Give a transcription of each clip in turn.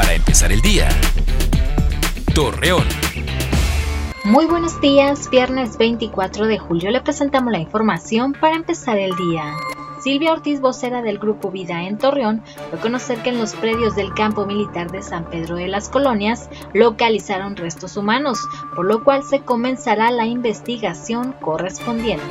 para empezar el día. Torreón. Muy buenos días, viernes 24 de julio le presentamos la información para empezar el día. Silvia Ortiz, vocera del Grupo Vida en Torreón, dio a conocer que en los predios del campo militar de San Pedro de las Colonias localizaron restos humanos, por lo cual se comenzará la investigación correspondiente.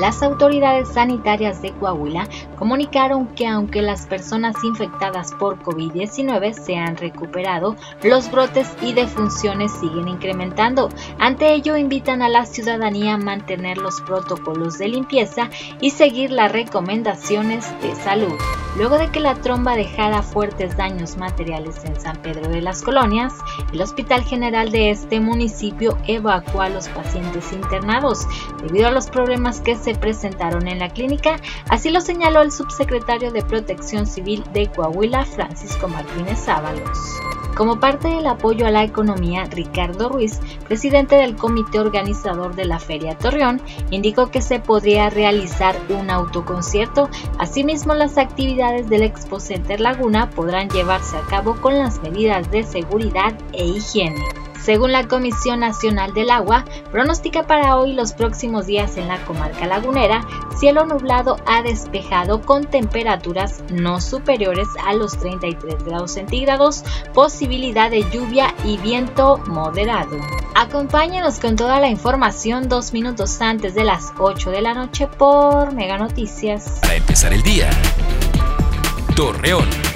Las autoridades sanitarias de Coahuila comunicaron que aunque las personas infectadas por COVID-19 se han recuperado, los brotes y defunciones siguen incrementando. Ante ello, invitan a la ciudadanía a mantener los protocolos de limpieza y seguir las recomendaciones de salud. Luego de que la tromba dejara fuertes daños materiales en San Pedro de las Colonias, el Hospital General de este municipio evacuó a los pacientes internados debido a los problemas que se se presentaron en la clínica, así lo señaló subsecretario de Protección Civil de Coahuila, Francisco Martínez Ábalos. Como parte del apoyo a la economía, Ricardo Ruiz, presidente del comité organizador de la Feria Torreón, indicó que se podría realizar un autoconcierto. Asimismo, las actividades del Expo Center Laguna podrán llevarse a cabo con las medidas de seguridad e higiene. Según la Comisión Nacional del Agua, pronostica para hoy los próximos días en la comarca lagunera cielo nublado a despejado con temperaturas no superiores a los 33 grados centígrados, posibilidad de lluvia y viento moderado. Acompáñenos con toda la información dos minutos antes de las 8 de la noche por Mega Noticias. Para empezar el día, Torreón.